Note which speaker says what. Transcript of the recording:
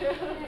Speaker 1: Yeah.